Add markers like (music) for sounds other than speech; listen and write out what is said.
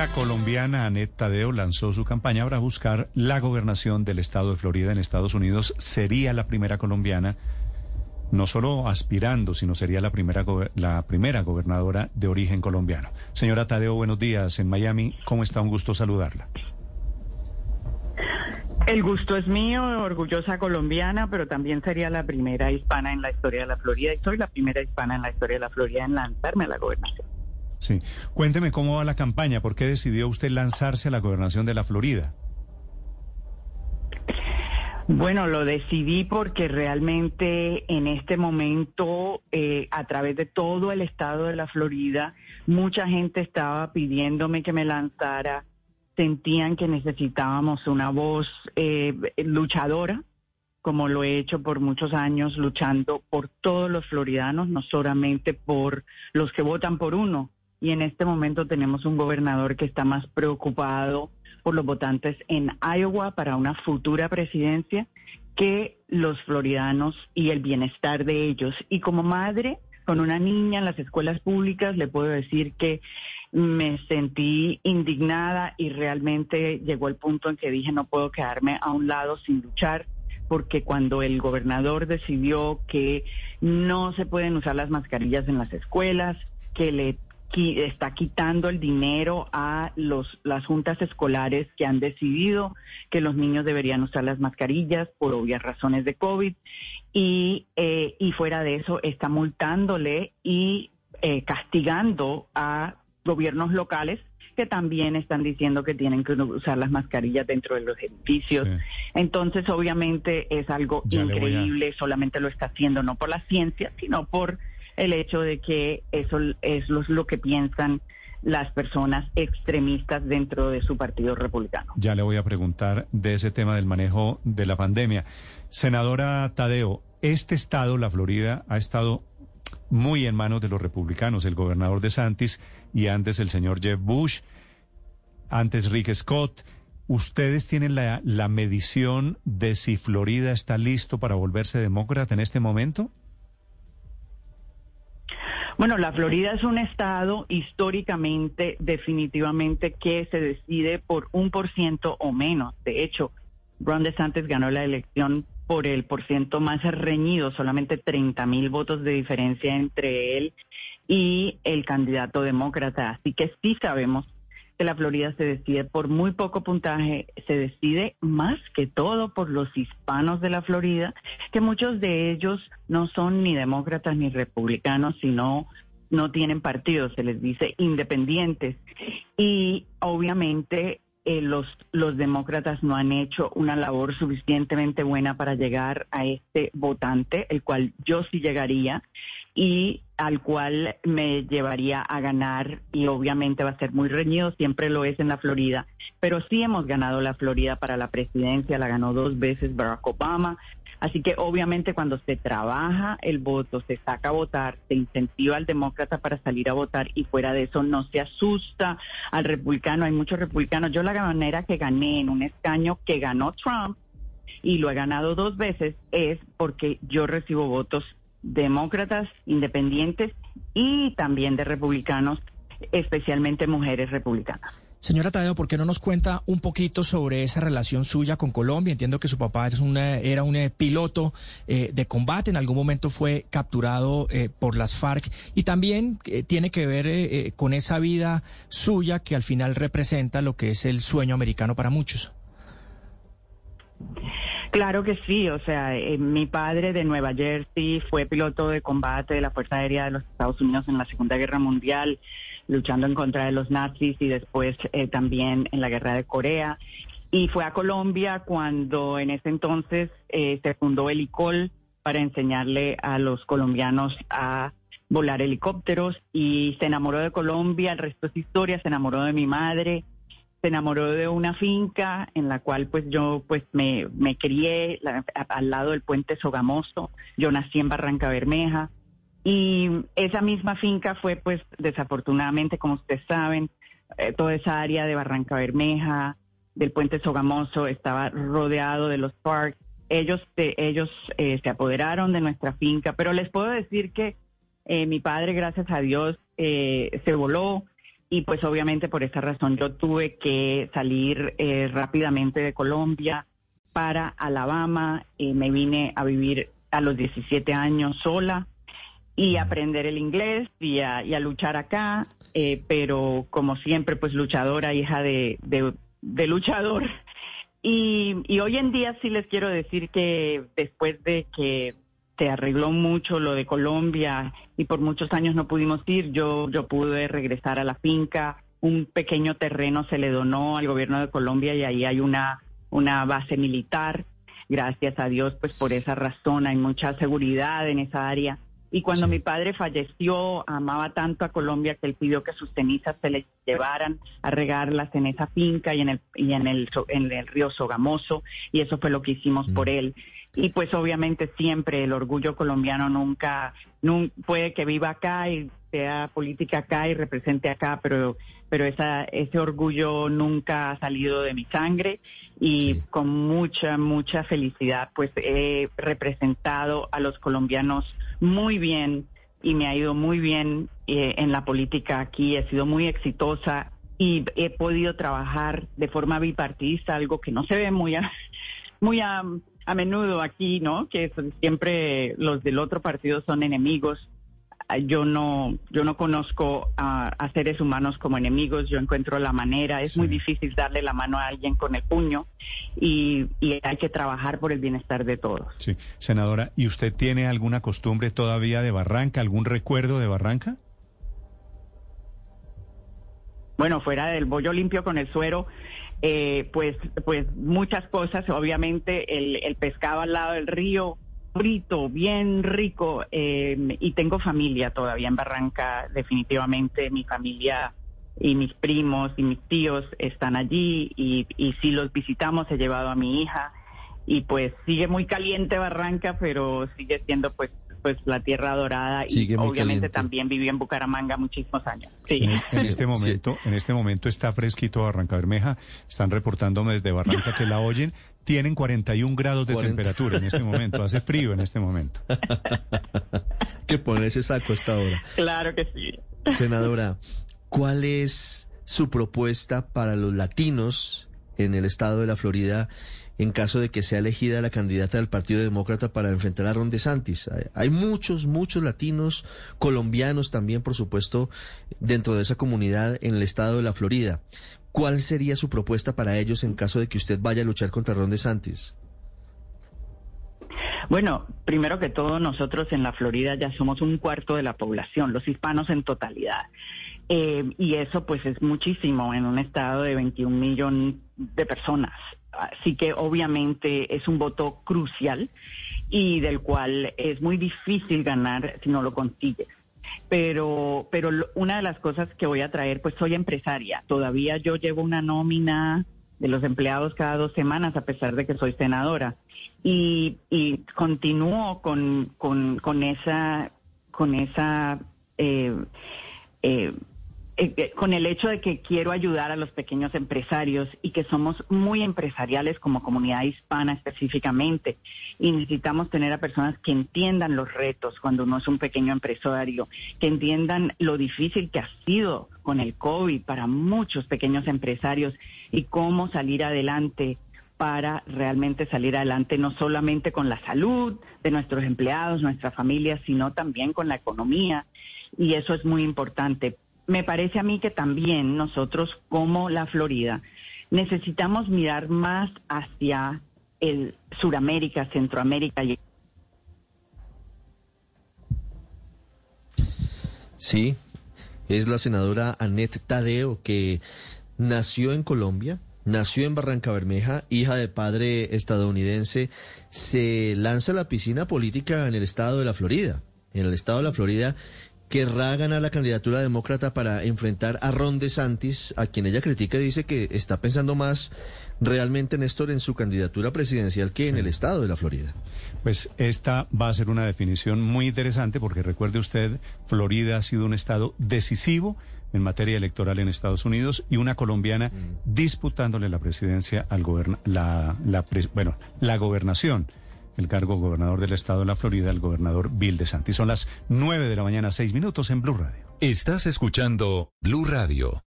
Una colombiana, Annette Tadeo, lanzó su campaña para buscar la gobernación del estado de Florida en Estados Unidos. Sería la primera colombiana, no solo aspirando, sino sería la primera, la primera gobernadora de origen colombiano. Señora Tadeo, buenos días en Miami. ¿Cómo está? Un gusto saludarla. El gusto es mío, orgullosa colombiana, pero también sería la primera hispana en la historia de la Florida y soy la primera hispana en la historia de la Florida en lanzarme a la gobernación. Sí. Cuénteme cómo va la campaña. ¿Por qué decidió usted lanzarse a la gobernación de la Florida? Bueno, lo decidí porque realmente en este momento, eh, a través de todo el estado de la Florida, mucha gente estaba pidiéndome que me lanzara, sentían que necesitábamos una voz eh, luchadora, como lo he hecho por muchos años, luchando por todos los floridanos, no solamente por los que votan por uno, y en este momento tenemos un gobernador que está más preocupado por los votantes en Iowa para una futura presidencia que los floridanos y el bienestar de ellos. Y como madre con una niña en las escuelas públicas, le puedo decir que me sentí indignada y realmente llegó el punto en que dije no puedo quedarme a un lado sin luchar porque cuando el gobernador decidió que no se pueden usar las mascarillas en las escuelas, que le está quitando el dinero a los, las juntas escolares que han decidido que los niños deberían usar las mascarillas por obvias razones de COVID y, eh, y fuera de eso está multándole y eh, castigando a gobiernos locales que también están diciendo que tienen que usar las mascarillas dentro de los edificios. Entonces, obviamente es algo increíble, solamente lo está haciendo no por la ciencia, sino por el hecho de que eso es lo, que piensan las personas extremistas dentro de su partido republicano. Ya le voy a preguntar de ese tema del manejo de la pandemia. Senadora Tadeo, este estado, la Florida, ha estado muy en manos de los republicanos, el gobernador de Santis y antes el señor Jeff Bush, antes Rick Scott. ¿Ustedes tienen la, la medición de si Florida está listo para volverse demócrata en este momento? Bueno, la Florida es un estado históricamente, definitivamente, que se decide por un por ciento o menos. De hecho, Ron DeSantis ganó la elección por el por ciento más reñido, solamente 30 mil votos de diferencia entre él y el candidato demócrata. Así que sí sabemos que la Florida se decide por muy poco puntaje, se decide más que todo por los hispanos de la Florida, que muchos de ellos no son ni demócratas ni republicanos, sino no tienen partido, se les dice independientes. Y obviamente eh, los, los demócratas no han hecho una labor suficientemente buena para llegar a este votante, el cual yo sí llegaría y al cual me llevaría a ganar y obviamente va a ser muy reñido, siempre lo es en la Florida, pero sí hemos ganado la Florida para la presidencia, la ganó dos veces Barack Obama, Así que obviamente cuando se trabaja el voto, se saca a votar, se incentiva al demócrata para salir a votar y fuera de eso no se asusta al republicano. Hay muchos republicanos. Yo la manera que gané en un escaño que ganó Trump y lo he ganado dos veces es porque yo recibo votos demócratas, independientes y también de republicanos, especialmente mujeres republicanas. Señora Tadeo, ¿por qué no nos cuenta un poquito sobre esa relación suya con Colombia? Entiendo que su papá es era un eh, piloto eh, de combate, en algún momento fue capturado eh, por las FARC y también tiene que ver con esa vida suya que al final representa lo que es el sueño americano para muchos. Claro que sí, o sea, mi padre de Nueva Jersey fue piloto de combate de la Fuerza Aérea de los Estados Unidos en la Segunda Guerra Mundial luchando en contra de los nazis y después eh, también en la guerra de Corea. Y fue a Colombia cuando en ese entonces eh, se fundó el ICOL para enseñarle a los colombianos a volar helicópteros y se enamoró de Colombia, el resto es historia, se enamoró de mi madre, se enamoró de una finca en la cual pues yo pues me, me crié al lado del puente Sogamoso, yo nací en Barranca Bermeja, y esa misma finca fue, pues, desafortunadamente, como ustedes saben, eh, toda esa área de Barranca Bermeja, del puente Sogamoso, estaba rodeado de los parks. Ellos, ellos eh, se apoderaron de nuestra finca, pero les puedo decir que eh, mi padre, gracias a Dios, se voló y pues obviamente por esa razón yo tuve que salir eh, rápidamente de Colombia para Alabama. Eh, me vine a vivir a los 17 años sola y aprender el inglés y a, luchar acá, eh, pero como siempre, pues luchadora, hija de, de, luchador. (laughs) Y, y, hoy en día sí les quiero decir que después de que se arregló mucho lo de Colombia y por muchos años no pudimos ir, yo, yo pude regresar a la finca, un pequeño terreno se le donó al gobierno de Colombia y ahí hay una, una base militar. Gracias a Dios, pues por esa razón hay mucha seguridad en esa área y cuando mi padre falleció, amaba tanto a Colombia que él pidió que sus cenizas se le llevaran a regarlas en esa finca y en el, y en el, en el río Sogamoso. Y eso fue lo que hicimos por mm. él. Y pues obviamente siempre el orgullo colombiano nunca, nunca puede que viva acá y sea política acá y represente acá, pero, pero esa, ese orgullo nunca ha salido de mi sangre y con mucha, mucha felicidad pues he representado a los colombianos muy bien y me ha ido muy bien eh, en la política aquí, he sido muy exitosa y he podido trabajar de forma bipartidista, algo que no se ve muy a, (laughs) muy a, a menudo aquí, ¿no? Que siempre los del otro partido son enemigos yo no, yo no conozco a, seres humanos como enemigos, yo encuentro la manera, es muy difícil darle la mano a alguien con el puño y, hay que trabajar por el bienestar de todos. Sí, senadora, ¿y usted tiene alguna costumbre todavía de Barranca, algún recuerdo de Barranca? Bueno, fuera del bollo limpio con el suero, eh, pues, pues muchas cosas, obviamente el, el pescado al lado del río, frito, bien rico. Eh, y tengo familia todavía en Barranca, definitivamente. Mi familia y mis primos y mis tíos están allí y, y si los visitamos he llevado a mi hija y pues sigue muy caliente Barranca, pero sigue siendo pues pues la tierra dorada y obviamente también viví en Bucaramanga muchísimos años. Sí. En, este momento, en este momento está fresquito Barranca Bermeja. Están reportándome desde Barranca que la oyen. Tienen 41 grados de temperatura en este momento. Hace frío en este momento. (laughs) que poner ese saco esta hora. Claro que sí. Senadora, ¿cuál es su propuesta para los latinos en el estado de la Florida en caso de que sea elegida la candidata del Partido Demócrata para enfrentar a Ron DeSantis. Hay, muchos, muchos latinos, colombianos también, por supuesto, dentro de esa comunidad en el estado de la Florida. ¿Cuál sería su propuesta para ellos en caso de que usted vaya a luchar contra Ron DeSantis? Bueno, primero que todo, nosotros en la Florida ya somos un cuarto de la población, los hispanos en totalidad. Eh, y eso pues es muchísimo en un estado de 21 millones de personas. Así que obviamente es un voto crucial y del cual es muy difícil ganar si no lo consigues. Pero, pero una de las cosas que voy a traer, pues soy empresaria. Todavía yo llevo una nómina de los empleados cada dos semanas, a pesar de que soy senadora. Y, y continúo con, con, con esa, con esa eh, eh, eh, eh, con el hecho de que quiero ayudar a los pequeños empresarios y que somos muy empresariales como comunidad hispana específicamente y necesitamos tener a personas que entiendan los retos cuando uno es un pequeño empresario, que entiendan lo difícil que ha sido con el COVID para muchos pequeños empresarios y cómo salir adelante para realmente salir adelante no solamente con la salud de nuestros empleados, nuestras familias, sino también con la economía. Y eso es muy importante me parece a mí que también nosotros como la Florida necesitamos mirar más hacia el Suramérica, Centroamérica Sí, es la senadora Annette Tadeo que nació en Colombia, nació en Barranca Bermeja, hija de padre estadounidense, se lanza a la piscina política en el estado de la Florida. En el estado de la Florida querrá ganar la candidatura demócrata para enfrentar a Ron DeSantis, a quien ella critica y dice que está pensando más realmente, Néstor, en su candidatura presidencial que en el estado de la Florida. Pues esta va a ser una definición muy interesante porque recuerde usted, Florida ha sido un estado decisivo en materia electoral en Estados Unidos y una colombiana mm. disputándole la presidencia al gobierno, la, la, bueno, la gobernación el cargo gobernador del estado de la Florida, el gobernador Bill DeSantis. Son las 9 de la mañana, 6 minutos en Blue Radio. Estás escuchando Blue Radio.